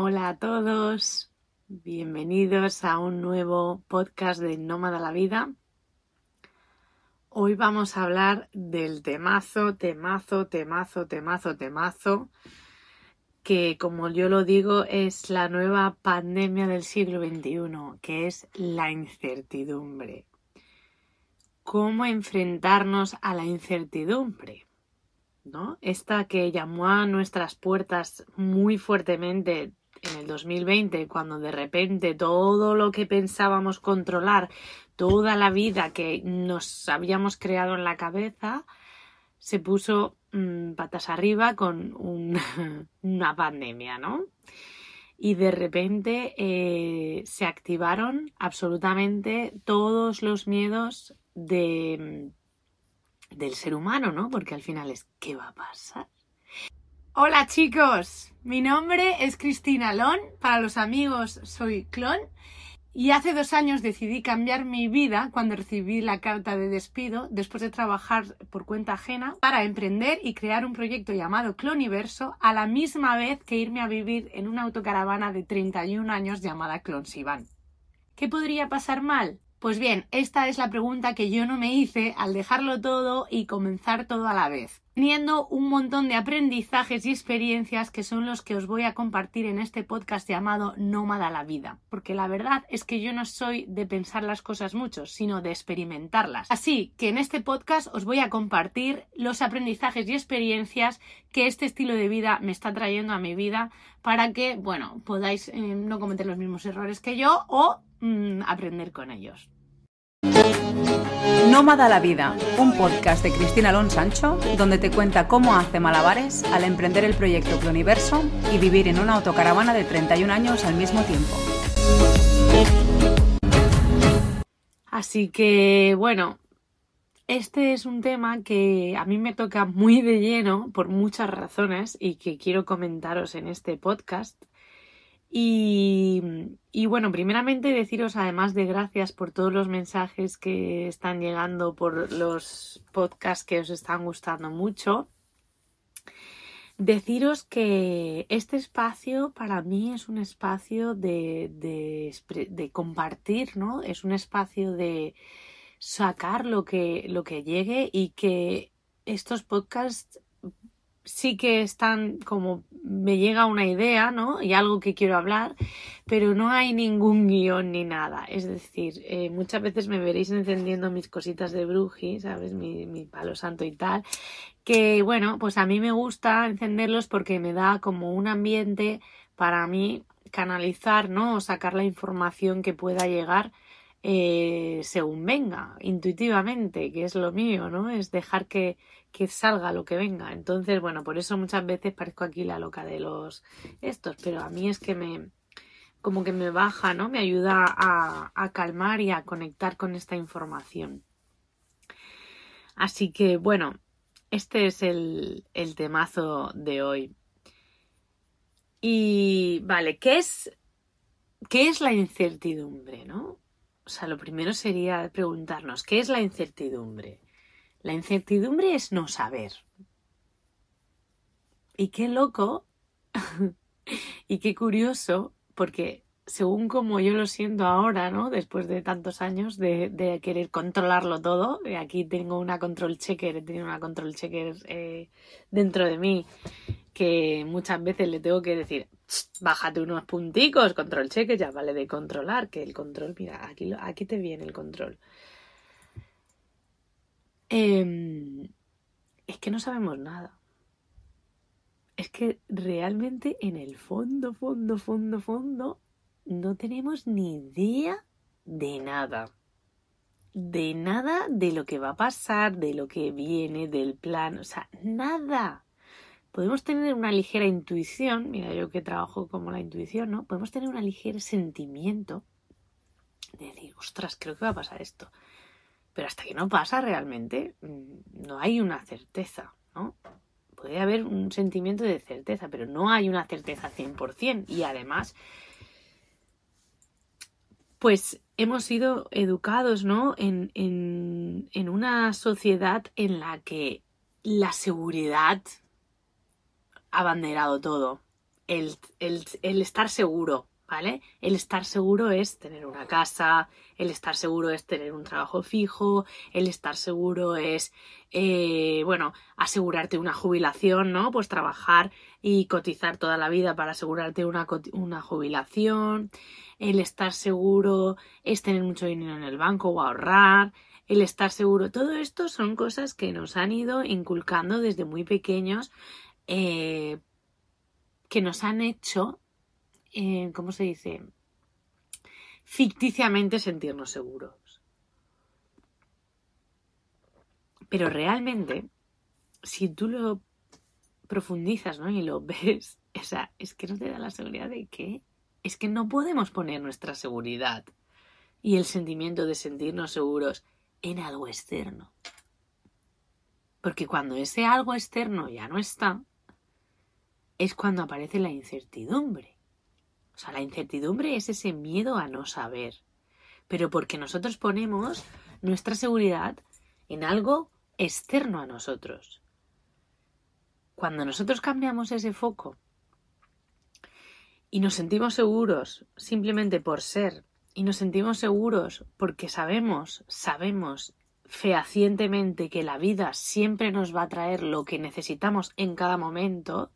Hola a todos, bienvenidos a un nuevo podcast de Nómada la Vida. Hoy vamos a hablar del temazo, temazo, temazo, temazo, temazo, que como yo lo digo es la nueva pandemia del siglo XXI, que es la incertidumbre. ¿Cómo enfrentarnos a la incertidumbre? ¿No? Esta que llamó a nuestras puertas muy fuertemente en el 2020, cuando de repente todo lo que pensábamos controlar, toda la vida que nos habíamos creado en la cabeza, se puso mmm, patas arriba con un, una pandemia, ¿no? Y de repente eh, se activaron absolutamente todos los miedos de, del ser humano, ¿no? Porque al final es, ¿qué va a pasar? Hola chicos, mi nombre es Cristina Lon, para los amigos soy Clon y hace dos años decidí cambiar mi vida cuando recibí la carta de despido después de trabajar por cuenta ajena para emprender y crear un proyecto llamado Cloniverso a la misma vez que irme a vivir en una autocaravana de 31 años llamada Clonsivan. ¿Qué podría pasar mal? Pues bien, esta es la pregunta que yo no me hice al dejarlo todo y comenzar todo a la vez, teniendo un montón de aprendizajes y experiencias que son los que os voy a compartir en este podcast llamado Nómada la vida, porque la verdad es que yo no soy de pensar las cosas mucho, sino de experimentarlas. Así que en este podcast os voy a compartir los aprendizajes y experiencias que este estilo de vida me está trayendo a mi vida para que, bueno, podáis eh, no cometer los mismos errores que yo o mmm, aprender con ellos. Nómada la Vida, un podcast de Cristina Alonso Sancho, donde te cuenta cómo hace malabares al emprender el proyecto Universo y vivir en una autocaravana de 31 años al mismo tiempo. Así que, bueno, este es un tema que a mí me toca muy de lleno por muchas razones y que quiero comentaros en este podcast. Y, bueno, primeramente deciros además de gracias por todos los mensajes que están llegando por los podcasts que os están gustando mucho. Deciros que este espacio para mí es un espacio de, de, de compartir, ¿no? Es un espacio de sacar lo que, lo que llegue y que estos podcasts sí que están como me llega una idea, ¿no? Y algo que quiero hablar, pero no hay ningún guion ni nada. Es decir, eh, muchas veces me veréis encendiendo mis cositas de bruji, ¿sabes? Mi, mi, palo santo y tal. Que bueno, pues a mí me gusta encenderlos porque me da como un ambiente para mí canalizar, ¿no? O sacar la información que pueda llegar. Eh, según venga, intuitivamente, que es lo mío, ¿no? Es dejar que, que salga lo que venga. Entonces, bueno, por eso muchas veces parezco aquí la loca de los estos, pero a mí es que me como que me baja, ¿no? Me ayuda a, a calmar y a conectar con esta información. Así que, bueno, este es el, el temazo de hoy. Y, vale, ¿qué es, ¿qué es la incertidumbre, no? O sea, lo primero sería preguntarnos, ¿qué es la incertidumbre? La incertidumbre es no saber. Y qué loco y qué curioso, porque según como yo lo siento ahora, ¿no? Después de tantos años de, querer controlarlo todo, aquí tengo una control checker, he tenido una control checker eh, dentro de mí que muchas veces le tengo que decir, bájate unos punticos, control checker, ya vale de controlar, que el control, mira, aquí, aquí te viene el control. Eh, es que no sabemos nada. Es que realmente en el fondo, fondo, fondo, fondo, no tenemos ni idea de nada. De nada de lo que va a pasar, de lo que viene, del plan, o sea, nada. Podemos tener una ligera intuición, mira yo que trabajo como la intuición, ¿no? Podemos tener un ligero sentimiento de decir, ostras, creo que va a pasar esto. Pero hasta que no pasa realmente, no hay una certeza, ¿no? Puede haber un sentimiento de certeza, pero no hay una certeza 100%. Y además, pues hemos sido educados, ¿no? En, en, en una sociedad en la que la seguridad abanderado todo. el, el estar seguro, ¿vale? El estar seguro es tener una casa, el estar seguro es tener un trabajo fijo, el estar seguro es, eh, bueno, asegurarte una jubilación, ¿no? Pues trabajar y cotizar toda la vida para asegurarte una, una jubilación, el estar seguro es tener mucho dinero en el banco o ahorrar, el estar seguro, todo esto son cosas que nos han ido inculcando desde muy pequeños, eh, que nos han hecho eh, ¿cómo se dice? Ficticiamente sentirnos seguros. Pero realmente, si tú lo profundizas ¿no? y lo ves, esa, es que no te da la seguridad de que es que no podemos poner nuestra seguridad y el sentimiento de sentirnos seguros en algo externo. Porque cuando ese algo externo ya no está, es cuando aparece la incertidumbre. O sea, la incertidumbre es ese miedo a no saber. Pero porque nosotros ponemos nuestra seguridad en algo externo a nosotros. Cuando nosotros cambiamos ese foco y nos sentimos seguros simplemente por ser, y nos sentimos seguros porque sabemos, sabemos fehacientemente que la vida siempre nos va a traer lo que necesitamos en cada momento,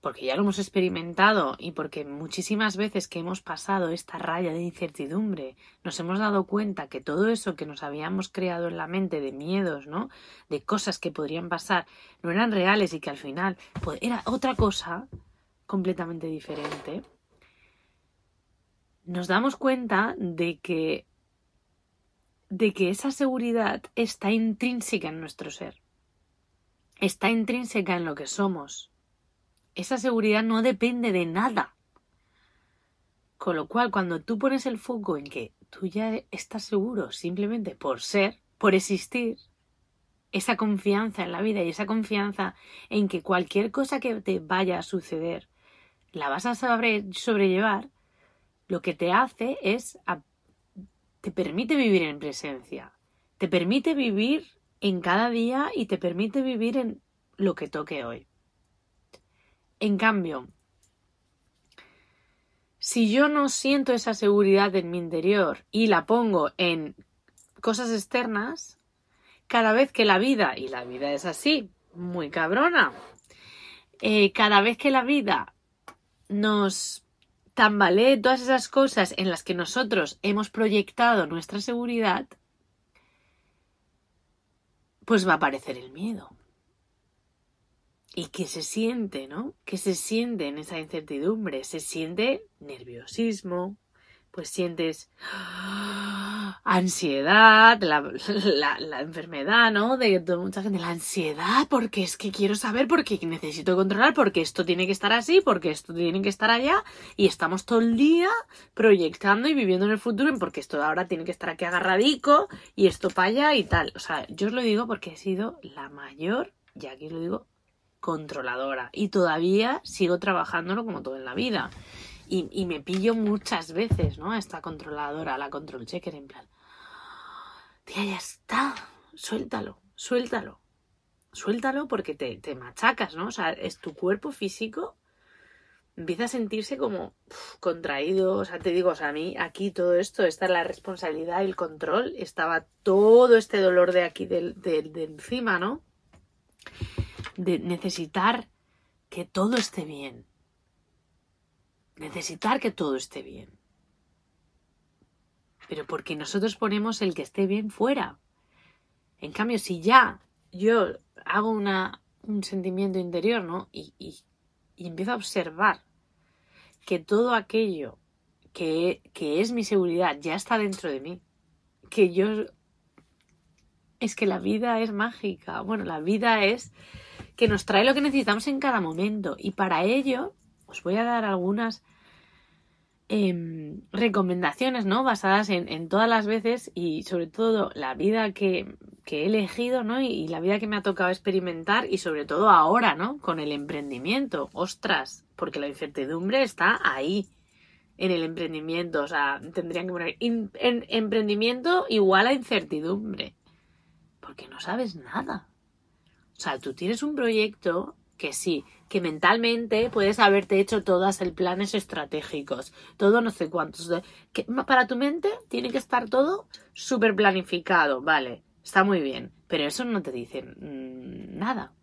porque ya lo hemos experimentado y porque muchísimas veces que hemos pasado esta raya de incertidumbre nos hemos dado cuenta que todo eso que nos habíamos creado en la mente de miedos, ¿no? De cosas que podrían pasar, no eran reales y que al final pues, era otra cosa completamente diferente. Nos damos cuenta de que de que esa seguridad está intrínseca en nuestro ser. Está intrínseca en lo que somos esa seguridad no depende de nada. Con lo cual, cuando tú pones el foco en que tú ya estás seguro simplemente por ser, por existir, esa confianza en la vida y esa confianza en que cualquier cosa que te vaya a suceder la vas a saber sobrellevar, lo que te hace es te permite vivir en presencia, te permite vivir en cada día y te permite vivir en lo que toque hoy. En cambio, si yo no siento esa seguridad en mi interior y la pongo en cosas externas, cada vez que la vida, y la vida es así, muy cabrona, eh, cada vez que la vida nos tambalee todas esas cosas en las que nosotros hemos proyectado nuestra seguridad, pues va a aparecer el miedo y que se siente, ¿no? Que se siente en esa incertidumbre, se siente nerviosismo, pues sientes ansiedad, la, enfermedad, ¿no? De, mucha gente, la ansiedad, porque es que quiero saber, porque necesito controlar, porque esto tiene que estar así, porque esto tiene que estar allá, y estamos todo el día proyectando y viviendo en el futuro, porque esto ahora tiene que estar aquí agarradico, y esto para allá y tal. O sea, yo os lo digo porque he sido la mayor, y aquí lo digo controladora y todavía sigo trabajándolo como todo en la vida. Y, me pillo muchas veces, ¿no? Esta controladora, la control checker, en plan, tía, ya está, suéltalo, suéltalo, suéltalo porque te, te machacas, ¿no? O sea, es tu cuerpo físico empieza a sentirse como contraído, o sea, te digo, o sea, a mí aquí todo esto, esta es la responsabilidad el control, estaba todo este dolor de aquí, de, de encima, ¿no? De necesitar que todo esté bien. Necesitar que todo esté bien. Pero porque nosotros ponemos el que esté bien fuera. En cambio, si ya yo hago una, un sentimiento interior, ¿no? Y, y, empiezo a observar que todo aquello que, que es mi seguridad ya está dentro de mí. Que yo... Es que la vida es mágica. Bueno, la vida es que nos trae lo que necesitamos en cada momento. Y para ello os voy a dar algunas em, recomendaciones, ¿no? Basadas en, todas las veces y sobre todo la vida que, he elegido, ¿no? Y, la vida que me ha tocado experimentar y sobre todo ahora, ¿no? Con el emprendimiento. Ostras, porque la incertidumbre está ahí en el emprendimiento. O sea, tendrían que poner en emprendimiento igual a incertidumbre. Porque no sabes nada. O sea, tú tienes un proyecto que sí, que mentalmente puedes haberte hecho todos el planes estratégicos, todo no sé cuántos. Que para tu mente tiene que estar todo súper planificado, vale, está muy bien, pero eso no te dice mm, nada,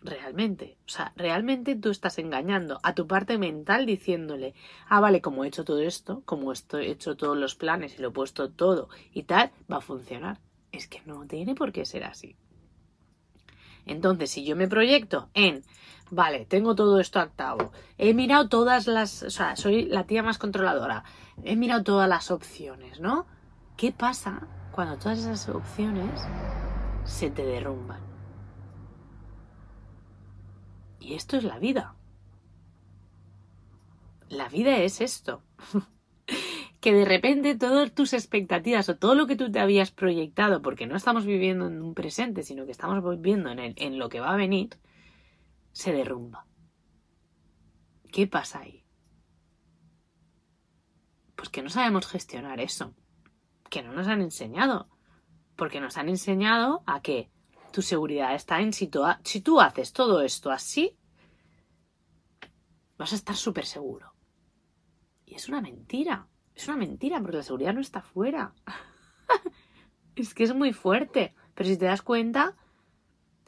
realmente. O sea, realmente tú estás engañando a tu parte mental diciéndole, ah, vale, como he hecho todo esto, como he hecho todos los planes y lo he puesto todo y tal, va a funcionar. Es que no tiene por qué ser así. Entonces, si yo me proyecto en, vale, tengo todo esto actado, he mirado todas las, o sea, soy la tía más controladora, he mirado todas las opciones, ¿no? ¿Qué pasa cuando todas esas opciones se te derrumban? Y esto es la vida. La vida es esto. que de repente todas tus expectativas o todo lo que tú te habías proyectado, porque no estamos viviendo en un presente, sino que estamos viviendo en, en lo que va a venir, se derrumba. ¿Qué pasa ahí? Pues que no sabemos gestionar eso, que no nos han enseñado, porque nos han enseñado a que tu seguridad está en si tú, si tú haces todo esto así, vas a estar súper seguro. Y es una mentira. Es una mentira, porque la seguridad no está fuera. es que es muy fuerte. Pero si te das cuenta,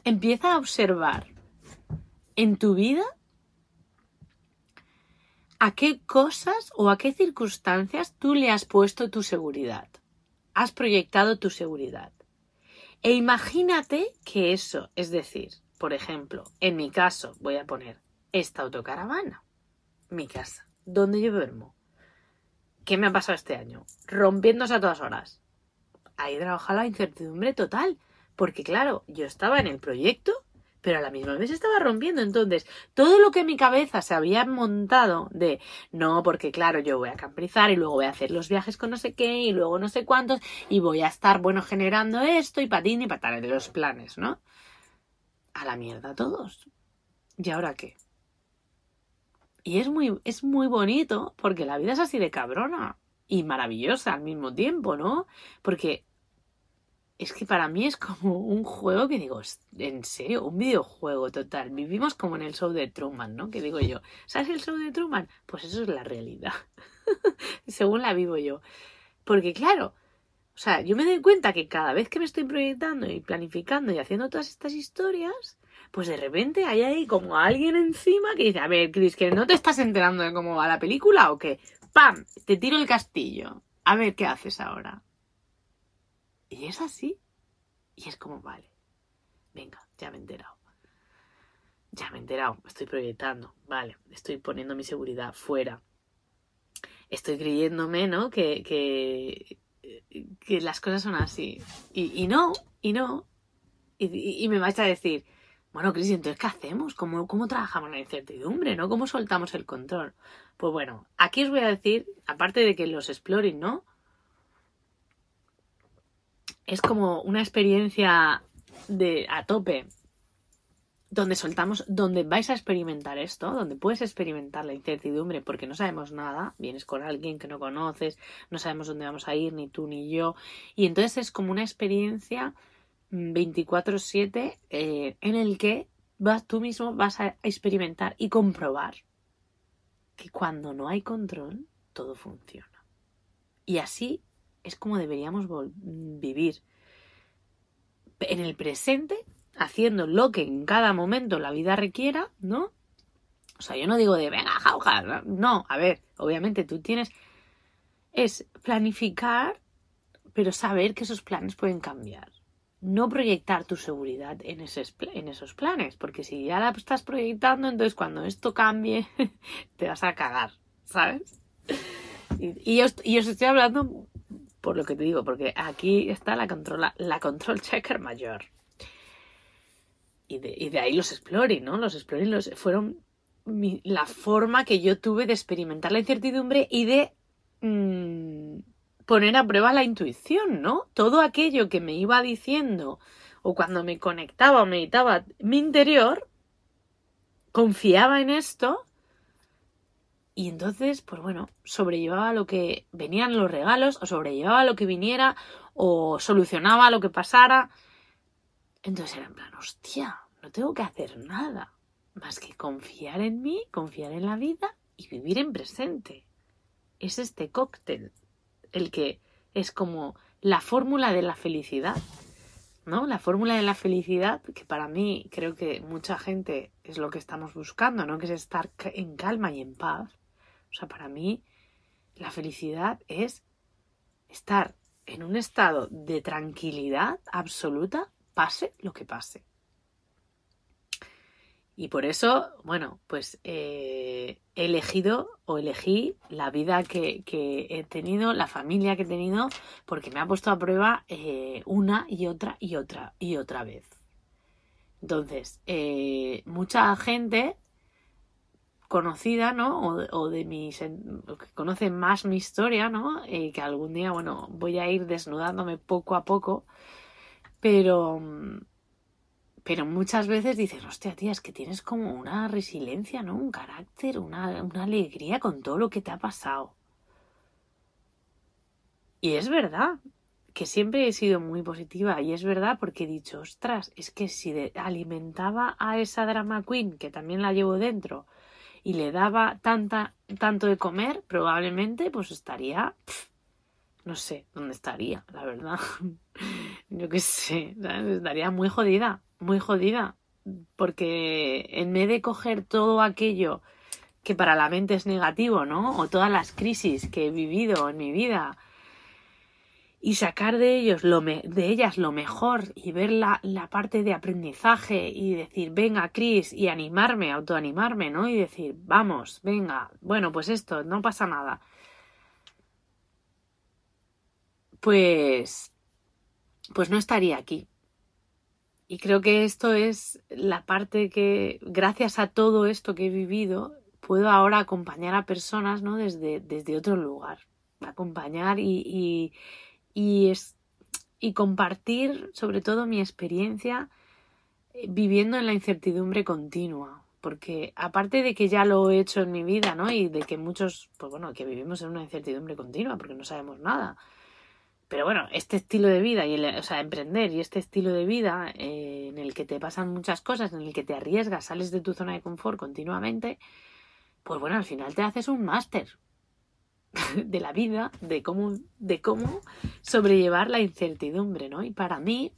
empieza a observar en tu vida a qué cosas o a qué circunstancias tú le has puesto tu seguridad. Has proyectado tu seguridad. E imagínate que eso, es decir, por ejemplo, en mi caso, voy a poner esta autocaravana, mi casa, donde yo duermo. ¿Qué me ha pasado este año? Rompiéndose a todas horas. Ahí trabajado la incertidumbre total. Porque claro, yo estaba en el proyecto, pero a la misma vez estaba rompiendo. Entonces, todo lo que en mi cabeza se había montado de no, porque claro, yo voy a camprizar y luego voy a hacer los viajes con no sé qué y luego no sé cuántos y voy a estar, bueno, generando esto y patín y patar de los planes, ¿no? A la mierda todos. ¿Y ahora qué? Y es muy, es muy bonito porque la vida es así de cabrona y maravillosa al mismo tiempo, ¿no? Porque es que para mí es como un juego que digo, en serio, un videojuego total. Vivimos como en el show de Truman, ¿no? Que digo yo, ¿sabes el show de Truman? Pues eso es la realidad, según la vivo yo. Porque claro, o sea, yo me doy cuenta que cada vez que me estoy proyectando y planificando y haciendo todas estas historias, pues de repente hay ahí como alguien encima que dice, a ver, Chris, que no te estás enterando de cómo va la película o qué. ¡Pam! Te tiro el castillo. A ver qué haces ahora. Y es así. Y es como, vale, venga, ya me he enterado. Ya me he enterado, estoy proyectando, vale, estoy poniendo mi seguridad fuera. Estoy creyéndome, ¿no? Que, que, que las cosas son así. Y, no, y no. Y, y me vais a decir, bueno, Cris, entonces, ¿qué hacemos? ¿Cómo, ¿Cómo trabajamos la incertidumbre? ¿no? ¿Cómo soltamos el control? Pues bueno, aquí os voy a decir, aparte de que los exploring, ¿no? Es como una experiencia de a tope donde soltamos, donde vais a experimentar esto, donde puedes experimentar la incertidumbre porque no sabemos nada, vienes con alguien que no conoces, no sabemos dónde vamos a ir, ni tú ni yo, y entonces es como una experiencia 24/7 eh, en el que vas, tú mismo vas a experimentar y comprobar que cuando no hay control, todo funciona. Y así es como deberíamos vivir en el presente, haciendo lo que en cada momento la vida requiera, ¿no? O sea, yo no digo de venga, jauja, no, a ver, obviamente tú tienes es planificar, pero saber que esos planes pueden cambiar no proyectar tu seguridad en, en esos planes, porque si ya la estás proyectando, entonces cuando esto cambie, te vas a cagar, ¿sabes? Y, yo, os estoy hablando por lo que te digo, porque aquí está la control, la control checker mayor. Y de, ahí los exploring, ¿no? Los exploring los, fueron la forma que yo tuve de experimentar la incertidumbre y de mm, poner a prueba la intuición, ¿no? Todo aquello que me iba diciendo o cuando me conectaba o meditaba mi interior, confiaba en esto y entonces, pues bueno, sobrellevaba lo que venían los regalos o sobrellevaba lo que viniera o solucionaba lo que pasara. Entonces era en plan, hostia, no tengo que hacer nada. más que confiar en mí, confiar en la vida y vivir en presente. Es este cóctel el que es como la fórmula de la felicidad. ¿No? La fórmula de la felicidad, que para mí creo que mucha gente es lo que estamos buscando, ¿no? Que es estar en calma y en paz. O sea, para mí la felicidad es estar en un estado de tranquilidad absoluta, pase lo que pase. Y por eso, bueno, pues eh, he elegido o elegí la vida que, he tenido, la familia que he tenido, porque me ha puesto a prueba eh, una y otra y otra y otra vez. Entonces, eh, mucha gente conocida, ¿no? O, de mis, que conoce más mi historia, ¿no? que algún día, bueno, voy a ir desnudándome poco a poco, pero pero muchas veces dices, hostia, tía, es que tienes como una resiliencia, ¿no? Un carácter, una, alegría con todo lo que te ha pasado. Y es verdad, que siempre he sido muy positiva y es verdad porque he dicho, ostras, es que si alimentaba a esa drama queen, que también la llevo dentro, y le daba tanta, tanto de comer, probablemente pues estaría, no sé dónde estaría, la verdad. Yo qué sé, estaría muy jodida muy jodida, porque en vez de coger todo aquello que para la mente es negativo, ¿no? O todas las crisis que he vivido en mi vida y sacar de ellos lo de ellas lo mejor y ver la, la, parte de aprendizaje y decir, venga, Cris, y animarme, autoanimarme, ¿no? Y decir, vamos, venga, bueno, pues esto, no pasa nada. Pues pues no estaría aquí. Y creo que esto es la parte que, gracias a todo esto que he vivido, puedo ahora acompañar a personas ¿no? desde, desde otro lugar. Acompañar y, y, es, y compartir sobre todo mi experiencia eh, viviendo en la incertidumbre continua. Porque aparte de que ya lo he hecho en mi vida, ¿no? Y de que muchos, pues bueno, que vivimos en una incertidumbre continua porque no sabemos nada. Pero bueno, este estilo de vida, y o sea, emprender y este estilo de vida eh, en el que te pasan muchas cosas, en el que te arriesgas, sales de tu zona de confort continuamente, pues bueno, al final te haces un máster de la vida, de cómo, de cómo sobrellevar la incertidumbre, ¿no? Y para mí,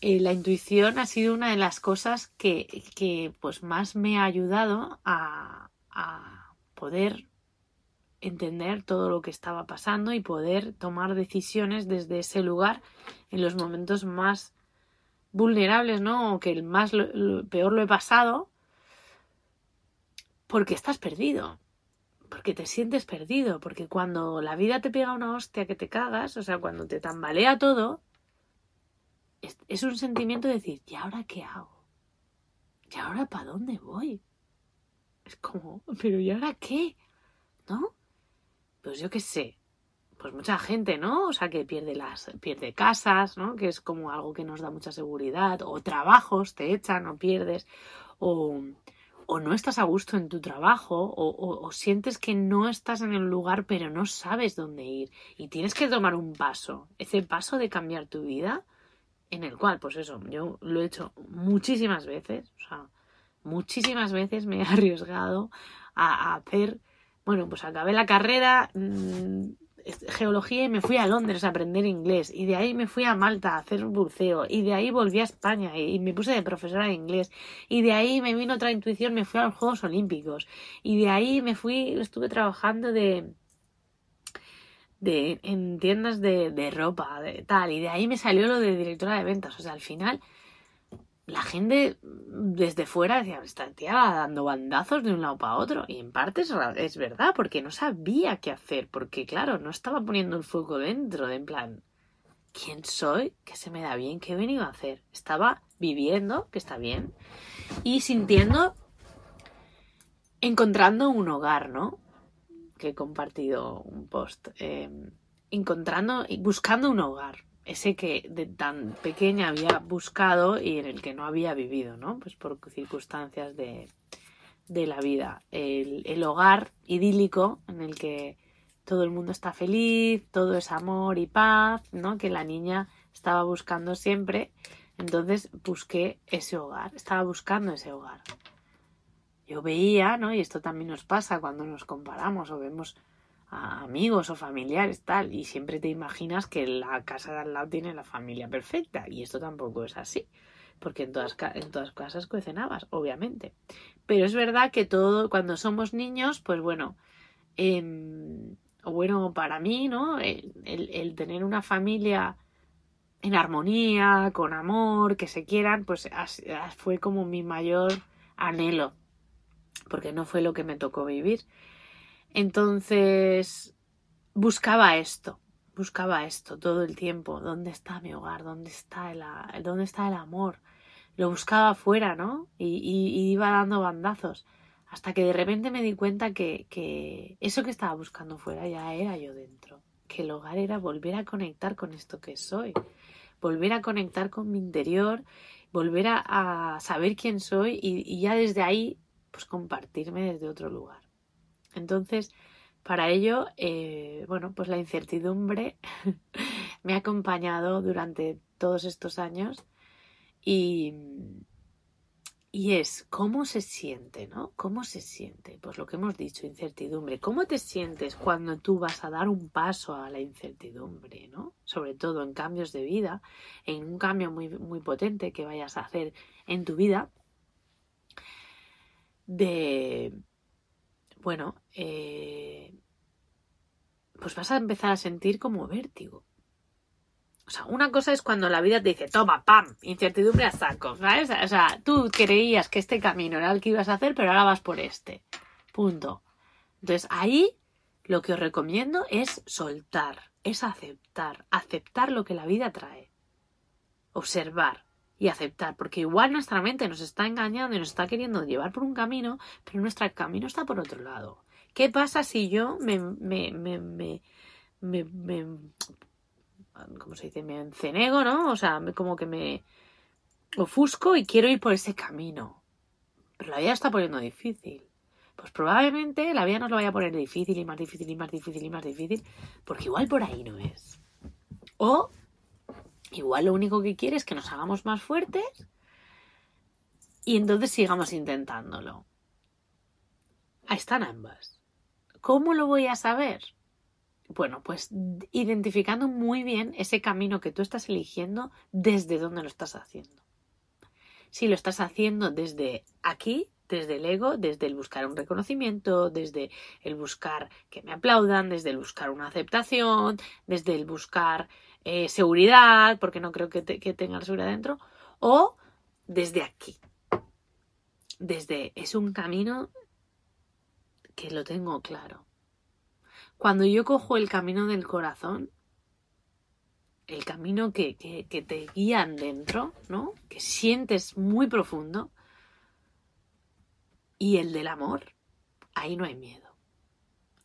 eh, la intuición ha sido una de las cosas que, que pues más me ha ayudado a, a poder entender todo lo que estaba pasando y poder tomar decisiones desde ese lugar en los momentos más vulnerables, ¿no? O que el más peor lo he pasado porque estás perdido. Porque te sientes perdido, porque cuando la vida te pega una hostia que te cagas, o sea, cuando te tambalea todo, es, es un sentimiento de decir, ¿y ahora qué hago? ¿Y ahora para dónde voy? Es como, pero ¿y ahora qué? ¿No? Pues yo qué sé, pues mucha gente, ¿no? O sea, que pierde las, pierde casas, ¿no? Que es como algo que nos da mucha seguridad, o trabajos, te echan o pierdes, o, o no estás a gusto en tu trabajo, o, o, sientes que no estás en el lugar pero no sabes dónde ir y tienes que tomar un paso, ese paso de cambiar tu vida, en el cual, pues eso, yo lo he hecho muchísimas veces, o sea, muchísimas veces me he arriesgado a, a hacer bueno, pues acabé la carrera, mm, geología y me fui a Londres a aprender inglés. Y de ahí me fui a Malta a hacer buceo. Y de ahí volví a España y, me puse de profesora de inglés. Y de ahí me vino otra intuición, me fui a los Juegos Olímpicos. Y de ahí me fui, estuve trabajando de, de en tiendas de, de ropa, de tal. Y de ahí me salió lo de directora de ventas. O sea, al final la gente desde fuera decía, esta tía dando bandazos de un lado para otro. Y en parte es, verdad, porque no sabía qué hacer, porque claro, no estaba poniendo el fuego dentro, de en plan, ¿quién soy? ¿Qué se me da bien? ¿Qué he venido a hacer? Estaba viviendo, que está bien, y sintiendo, encontrando un hogar, ¿no? Que he compartido un post. Eh, encontrando y buscando un hogar ese que de tan pequeña había buscado y en el que no había vivido, ¿no? Pues por circunstancias de, de la vida. El, el, hogar idílico en el que todo el mundo está feliz, todo es amor y paz, ¿no? Que la niña estaba buscando siempre Entonces busqué ese hogar, estaba buscando ese hogar. Yo veía, ¿no? Y esto también nos pasa cuando nos comparamos o vemos amigos o familiares, tal, y siempre te imaginas que la casa de al lado tiene la familia perfecta, y esto tampoco es así, porque en todas, en todas casas cocinabas, obviamente. Pero es verdad que todo, cuando somos niños, pues bueno, eh, bueno, para mí, ¿no? El, el, tener una familia en armonía, con amor, que se quieran, pues fue como mi mayor anhelo, porque no fue lo que me tocó vivir. Entonces, buscaba esto, buscaba esto todo el tiempo. ¿Dónde está mi hogar? ¿Dónde está el, amor? Lo buscaba afuera, ¿no? Y, iba dando bandazos. Hasta que de repente me di cuenta que eso que estaba buscando fuera ya era yo dentro. Que el hogar era volver a conectar con esto que soy. Volver a conectar con mi interior, volver a, saber quién soy y, ya desde ahí, pues compartirme desde otro lugar. Entonces, para ello, eh, bueno, pues la incertidumbre me ha acompañado durante todos estos años y, y es cómo se siente, ¿no? ¿Cómo se siente? Pues lo que hemos dicho, incertidumbre. ¿Cómo te sientes cuando tú vas a dar un paso a la incertidumbre, ¿no? Sobre todo en cambios de vida, en un cambio muy, muy potente que vayas a hacer en tu vida. De, bueno, eh, pues vas a empezar a sentir como vértigo. O sea, una cosa es cuando la vida te dice, toma, pam, incertidumbre a saco, ¿sabes? O sea, tú creías que este camino era el que ibas a hacer, pero ahora vas por este. Punto. Entonces, ahí lo que os recomiendo es soltar, es aceptar, aceptar lo que la vida trae. Observar y aceptar, porque igual nuestra mente nos está engañando y nos está queriendo llevar por un camino, pero nuestro camino está por otro lado. ¿Qué pasa si yo me, me, me, me, me ¿cómo se dice? Me encenego, ¿no? O sea, como que me ofusco y quiero ir por ese camino. Pero la vida está poniendo difícil. Pues probablemente la vida nos lo vaya a poner difícil y más difícil y más difícil y más difícil, porque igual por ahí no es. O igual lo único que quiere es que nos hagamos más fuertes y entonces sigamos intentándolo. Ahí están ambas. ¿Cómo lo voy a saber? Bueno, pues identificando muy bien ese camino que tú estás eligiendo desde dónde lo estás haciendo. Si lo estás haciendo desde aquí, desde el ego, desde el buscar un reconocimiento, desde el buscar que me aplaudan, desde el buscar una aceptación, desde el buscar eh, seguridad, porque no creo que, que tenga la seguridad dentro, o desde aquí. Desde es un camino que lo tengo claro. Cuando yo cojo el camino del corazón, el camino que, que, te guían dentro, ¿no? Que sientes muy profundo, y el del amor, ahí no hay miedo.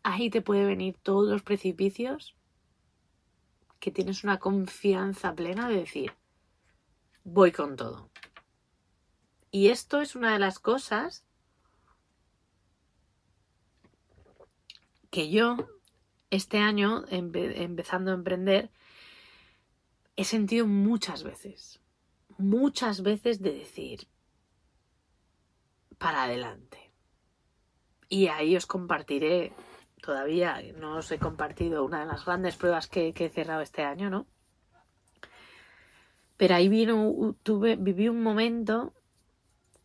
Ahí te puede venir todos los precipicios que tienes una confianza plena de decir, voy con todo. Y esto es una de las cosas que yo este año, empezando a emprender, he sentido muchas veces, muchas veces de decir, para adelante. Y ahí os compartiré, todavía no os he compartido una de las grandes pruebas que, he cerrado este año, ¿no? Pero ahí vino, tuve, viví un momento,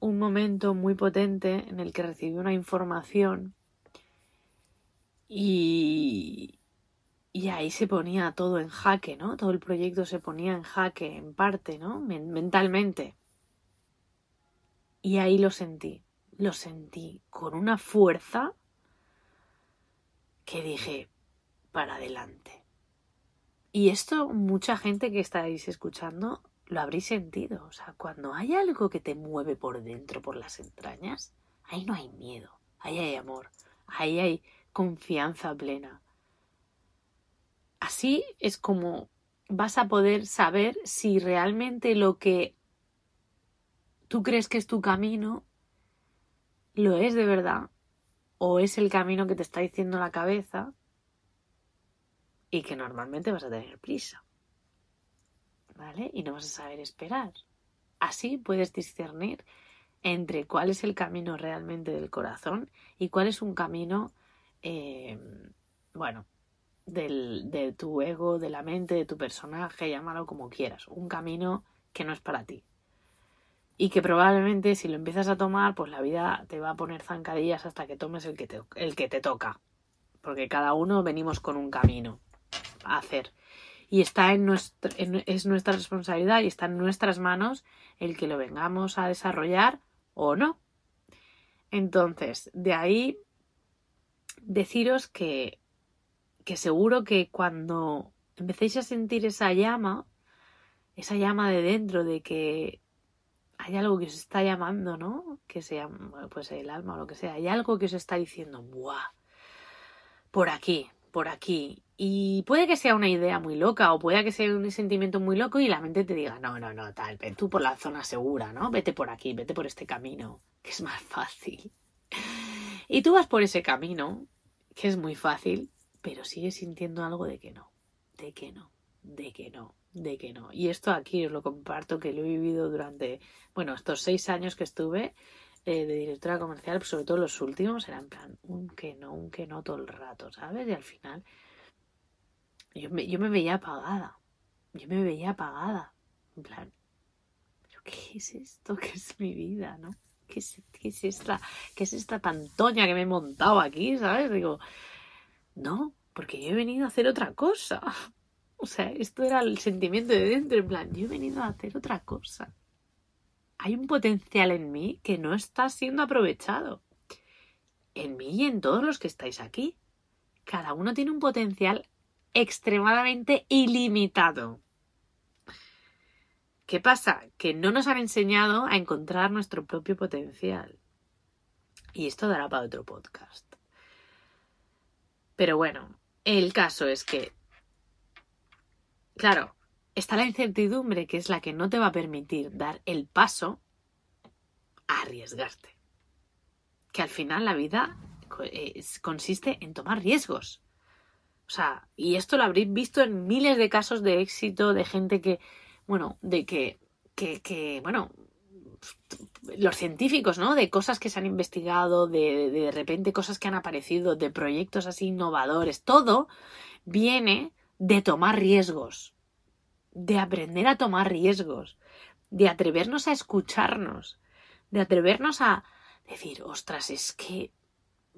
un momento muy potente en el que recibí una información y, y ahí se ponía todo en jaque, ¿no? Todo el proyecto se ponía en jaque, en parte, ¿no? mentalmente. Y ahí lo sentí, lo sentí con una fuerza que dije, para adelante. Y esto mucha gente que estáis escuchando lo habréis sentido. O sea, cuando hay algo que te mueve por dentro, por las entrañas, ahí no hay miedo, ahí hay amor, ahí hay confianza plena. Así es como vas a poder saber si realmente lo que tú crees que es tu camino lo es de verdad o es el camino que te está diciendo la cabeza y que normalmente vas a tener prisa. ¿Vale? Y no vas a saber esperar. así puedes discernir entre cuál es el camino realmente del corazón y cuál es un camino, eh, bueno, del, de tu ego, de la mente, de tu personaje, llámalo como quieras. Un camino que no es para ti. Y que probablemente si lo empiezas a tomar, pues la vida te va a poner zancadillas hasta que tomes el que te, el que te toca. Porque cada uno venimos con un camino a hacer. Y está en nuestra, es nuestra responsabilidad y está en nuestras manos el que lo vengamos a desarrollar o no. Entonces, de ahí deciros que, que seguro que cuando empecéis a sentir esa llama, esa llama de dentro de que hay algo que os está llamando, ¿no? Que sea pues el alma o lo que sea, hay algo que os está diciendo, ¡buah! Por aquí, por aquí. Y puede que sea una idea muy loca o puede que sea un sentimiento muy loco y la mente te diga, no, no, no, tal, ven tú por la zona segura, ¿no? Vete por aquí, vete por este camino, que es más fácil. Y tú vas por ese camino, que es muy fácil, pero sigues sintiendo algo de que no, de que no, de que no, de que no. Y esto aquí os lo comparto que lo he vivido durante, bueno, estos seis años que estuve eh, de directora comercial, sobre todo los últimos, eran en plan un que no, un que no todo el rato, ¿sabes? Y al final yo me, yo me veía apagada, yo me veía apagada, en plan, ¿pero qué es esto? ¿Qué es mi vida, no? ¿Qué es, qué es esta, qué es esta pantoña que me he montado aquí, ¿sabes? Digo, no, porque yo he venido a hacer otra cosa. O sea, esto era el sentimiento de dentro, en plan, yo he venido a hacer otra cosa. Hay un potencial en mí que no está siendo aprovechado. En mí y en todos los que estáis aquí. Cada uno tiene un potencial extremadamente ilimitado. ¿Qué pasa? Que no nos han enseñado a encontrar nuestro propio potencial. Y esto dará para otro podcast. Pero bueno, el caso es que Claro, está la incertidumbre que es la que no te va a permitir dar el paso a arriesgarte. Que al final la vida consiste en tomar riesgos. O sea, y esto lo habréis visto en miles de casos de éxito de gente que, bueno, de que, que, que bueno, los científicos, ¿no? De cosas que se han investigado, de, de repente cosas que han aparecido, de proyectos así innovadores, todo viene de tomar riesgos, de aprender a tomar riesgos, de atrevernos a escucharnos, de atrevernos a decir, ostras, es que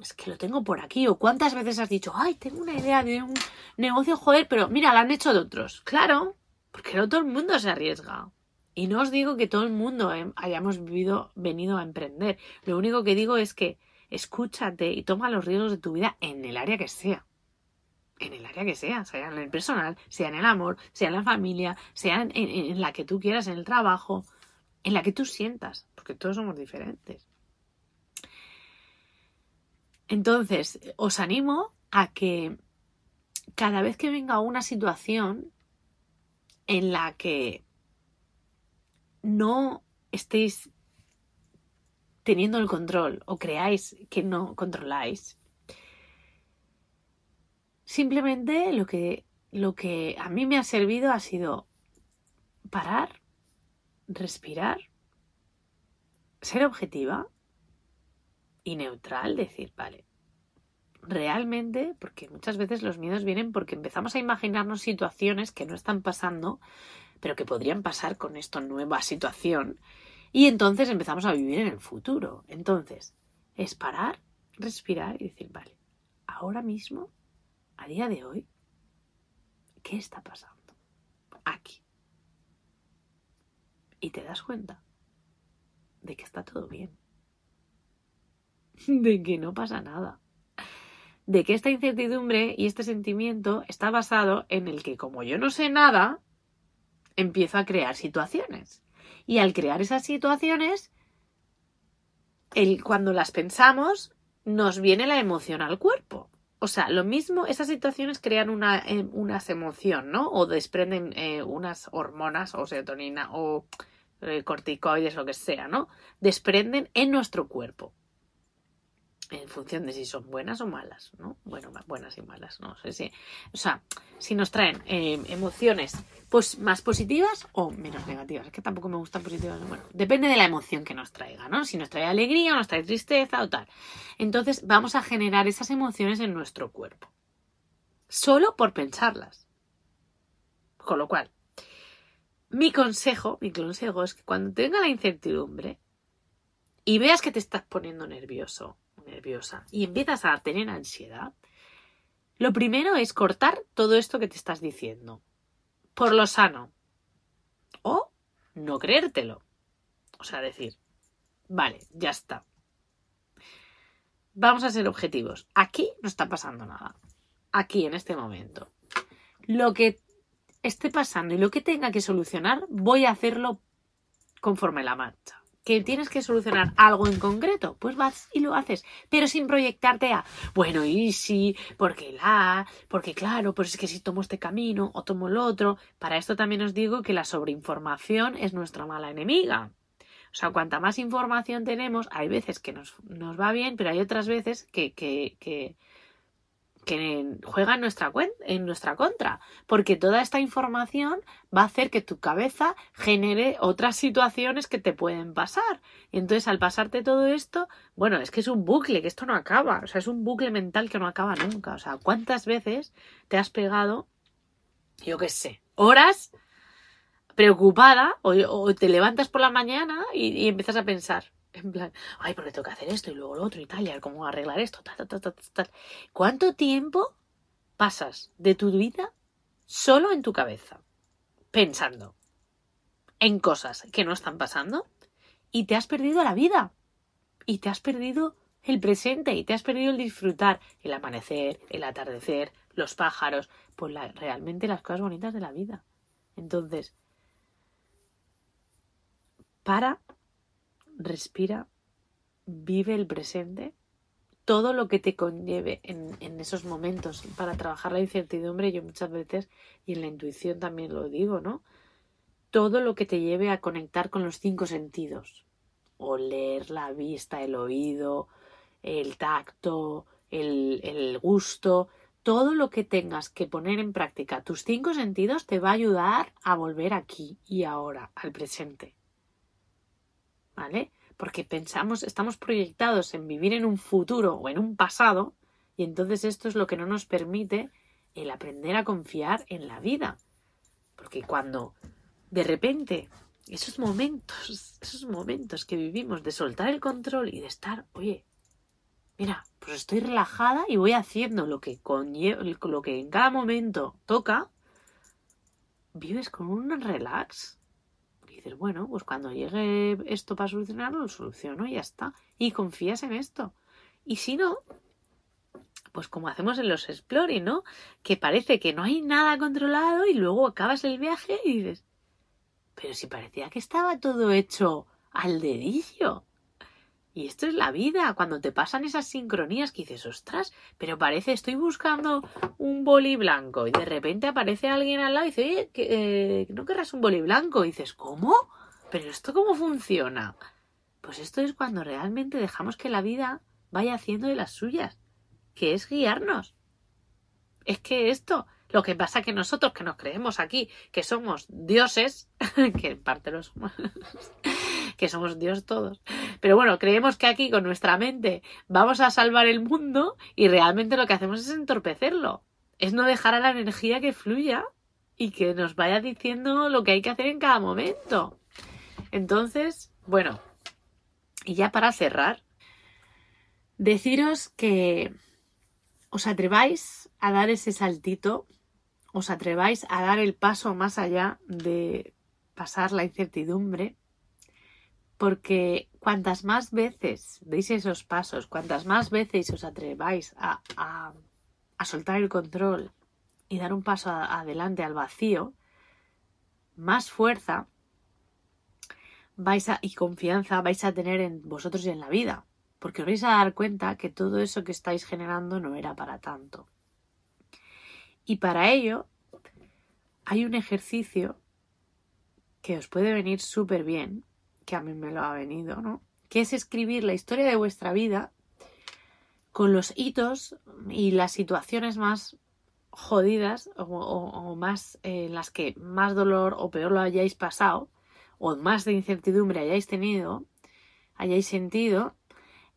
es que lo tengo por aquí. O cuántas veces has dicho, ay, tengo una idea de un negocio, joder, pero mira, la han hecho de otros. Claro, porque no todo el mundo se arriesga. Y no os digo que todo el mundo hayamos vivido, venido a emprender. Lo único que digo es que escúchate y toma los riesgos de tu vida en el área que sea en el área que sea, sea en el personal, sea en el amor, sea en la familia, sea en, la que tú quieras, en el trabajo, en la que tú sientas, porque todos somos diferentes. Entonces, os animo a que cada vez que venga una situación en la que no estéis teniendo el control o creáis que no controláis, Simplemente lo que, lo que a mí me ha servido ha sido parar, respirar, ser objetiva y neutral, decir, vale, realmente, porque muchas veces los miedos vienen porque empezamos a imaginarnos situaciones que no están pasando, pero que podrían pasar con esta nueva situación, y entonces empezamos a vivir en el futuro. Entonces, es parar, respirar y decir, vale, ahora mismo a día de hoy, ¿qué está pasando? Aquí. Y te das cuenta de que está todo bien. De que no pasa nada. De que esta incertidumbre y este sentimiento está basado en el que como yo no sé nada, empiezo a crear situaciones. Y al crear esas situaciones, el, cuando las pensamos, nos viene la emoción al cuerpo o sea, lo mismo, esas situaciones crean una, eh, unas emociones, ¿no? O desprenden eh, unas hormonas o serotonina o eh, corticoides, lo que sea, ¿no? Desprenden en nuestro cuerpo. En función de si son buenas o malas, ¿no? Bueno, buenas y malas, no sé si. O sea, si nos traen eh, emociones pues, más positivas o menos negativas. Es que tampoco me gustan positivas. Bueno, depende de la emoción que nos traiga, ¿no? Si nos trae alegría o nos trae tristeza o tal. Entonces, vamos a generar esas emociones en nuestro cuerpo. Solo por pensarlas. Con lo cual, mi consejo, mi consejo es que cuando tenga la incertidumbre y veas que te estás poniendo nervioso nerviosa y empiezas a tener ansiedad, lo primero es cortar todo esto que te estás diciendo. Por lo sano. O no creértelo. O sea, decir, vale, ya está. Vamos a ser objetivos. Aquí no está pasando nada. Aquí, en este momento. Lo que esté pasando y lo que tenga que solucionar, voy a hacerlo conforme la marcha que tienes que solucionar algo en concreto, pues vas y lo haces, pero sin proyectarte a, bueno, y si, porque la, porque claro, pues es que si tomo este camino o tomo el otro, para esto también os digo que la sobreinformación es nuestra mala enemiga. O sea, cuanta más información tenemos, hay veces que nos, nos va bien, pero hay otras veces que, que, que que juega en nuestra, en nuestra contra, porque toda esta información va a hacer que tu cabeza genere otras situaciones que te pueden pasar. Entonces al pasarte todo esto, bueno, es que es un bucle, que esto no acaba, o sea, es un bucle mental que no acaba nunca. O sea, ¿cuántas veces te has pegado, yo qué sé, horas preocupada o, te levantas por la mañana y, y empiezas a pensar, en plan, ay, porque tengo que hacer esto y luego lo otro y tal, y a ver cómo arreglar esto, tal, tal, tal, tal. ¿Cuánto tiempo pasas de tu vida solo en tu cabeza, pensando en cosas que no están pasando y te has perdido la vida? Y te has perdido el presente y te has perdido el disfrutar, el amanecer, el atardecer, los pájaros, pues realmente las cosas bonitas de la vida. Entonces, para respira, vive el presente, todo lo que te conlleve en, esos momentos para trabajar la incertidumbre, yo muchas veces, y en la intuición también lo digo, ¿no? Todo lo que te lleve a conectar con los cinco sentidos. Oler, la vista, el oído, el tacto, el, el gusto, todo lo que tengas que poner en práctica, tus cinco sentidos te va a ayudar a volver aquí y ahora, al presente. ¿Vale? Porque pensamos, estamos proyectados en vivir en un futuro o en un pasado y entonces esto es lo que no nos permite el aprender a confiar en la vida. Porque cuando de repente esos momentos, esos momentos que vivimos de soltar el control y de estar, oye, mira, pues estoy relajada y voy haciendo lo que, lo que en cada momento toca, vives con un relax bueno, pues cuando llegue esto para solucionarlo, lo soluciono y ya está. Y confías en esto. Y si no, pues como hacemos en los exploring, ¿no? Que parece que no hay nada controlado y luego acabas el viaje y dices, pero si parecía que estaba todo hecho al dedillo. Y esto es la vida, cuando te pasan esas sincronías que dices, ostras, pero parece, estoy buscando un boli blanco y de repente aparece alguien al lado y dice, oye, eh, ¿no querrás un boli blanco? Y dices, ¿cómo? ¿Pero esto cómo funciona? Pues esto es cuando realmente dejamos que la vida vaya haciendo de las suyas, que es guiarnos. Es que esto, lo que pasa que nosotros que nos creemos aquí que somos dioses, que en parte lo somos, que somos dios todos, pero bueno, creemos que aquí con nuestra mente vamos a salvar el mundo y realmente lo que hacemos es entorpecerlo. Es no dejar a la energía que fluya y que nos vaya diciendo lo que hay que hacer en cada momento. Entonces, bueno, y ya para cerrar, deciros que os atreváis a dar ese saltito, os atreváis a dar el paso más allá de pasar la incertidumbre porque cuantas más veces deis esos pasos, cuantas más veces os atreváis a, a, soltar el control y dar un paso adelante al vacío, más fuerza vais a, y confianza vais a tener en vosotros y en la vida, porque os vais a dar cuenta que todo eso que estáis generando no era para tanto. Y para ello hay un ejercicio que os puede venir súper bien, que a mí me lo ha venido, ¿no? Que es escribir la historia de vuestra vida con los hitos y las situaciones más jodidas o, más en eh, las que más dolor o peor lo hayáis pasado o más de incertidumbre hayáis tenido, hayáis sentido,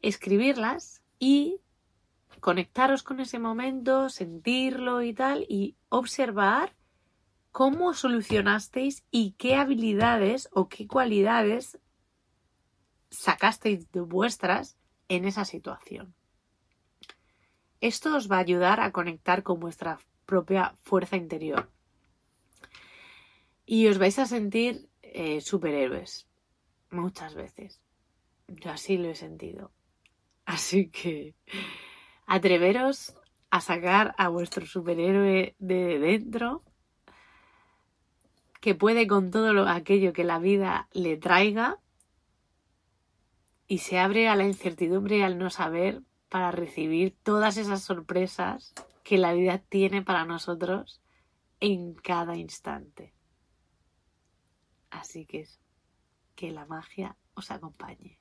escribirlas y conectaros con ese momento, sentirlo y tal, y observar cómo solucionasteis y qué habilidades o qué cualidades sacasteis de vuestras en esa situación. Esto os va a ayudar a conectar con vuestra propia fuerza interior. Y os vais a sentir eh, superhéroes muchas veces. Yo así lo he sentido. Así que atreveros a sacar a vuestro superhéroe de dentro que puede con todo lo, aquello que la vida le traiga y se abre a la incertidumbre al no saber para recibir todas esas sorpresas que la vida tiene para nosotros en cada instante. Así que que la magia os acompañe.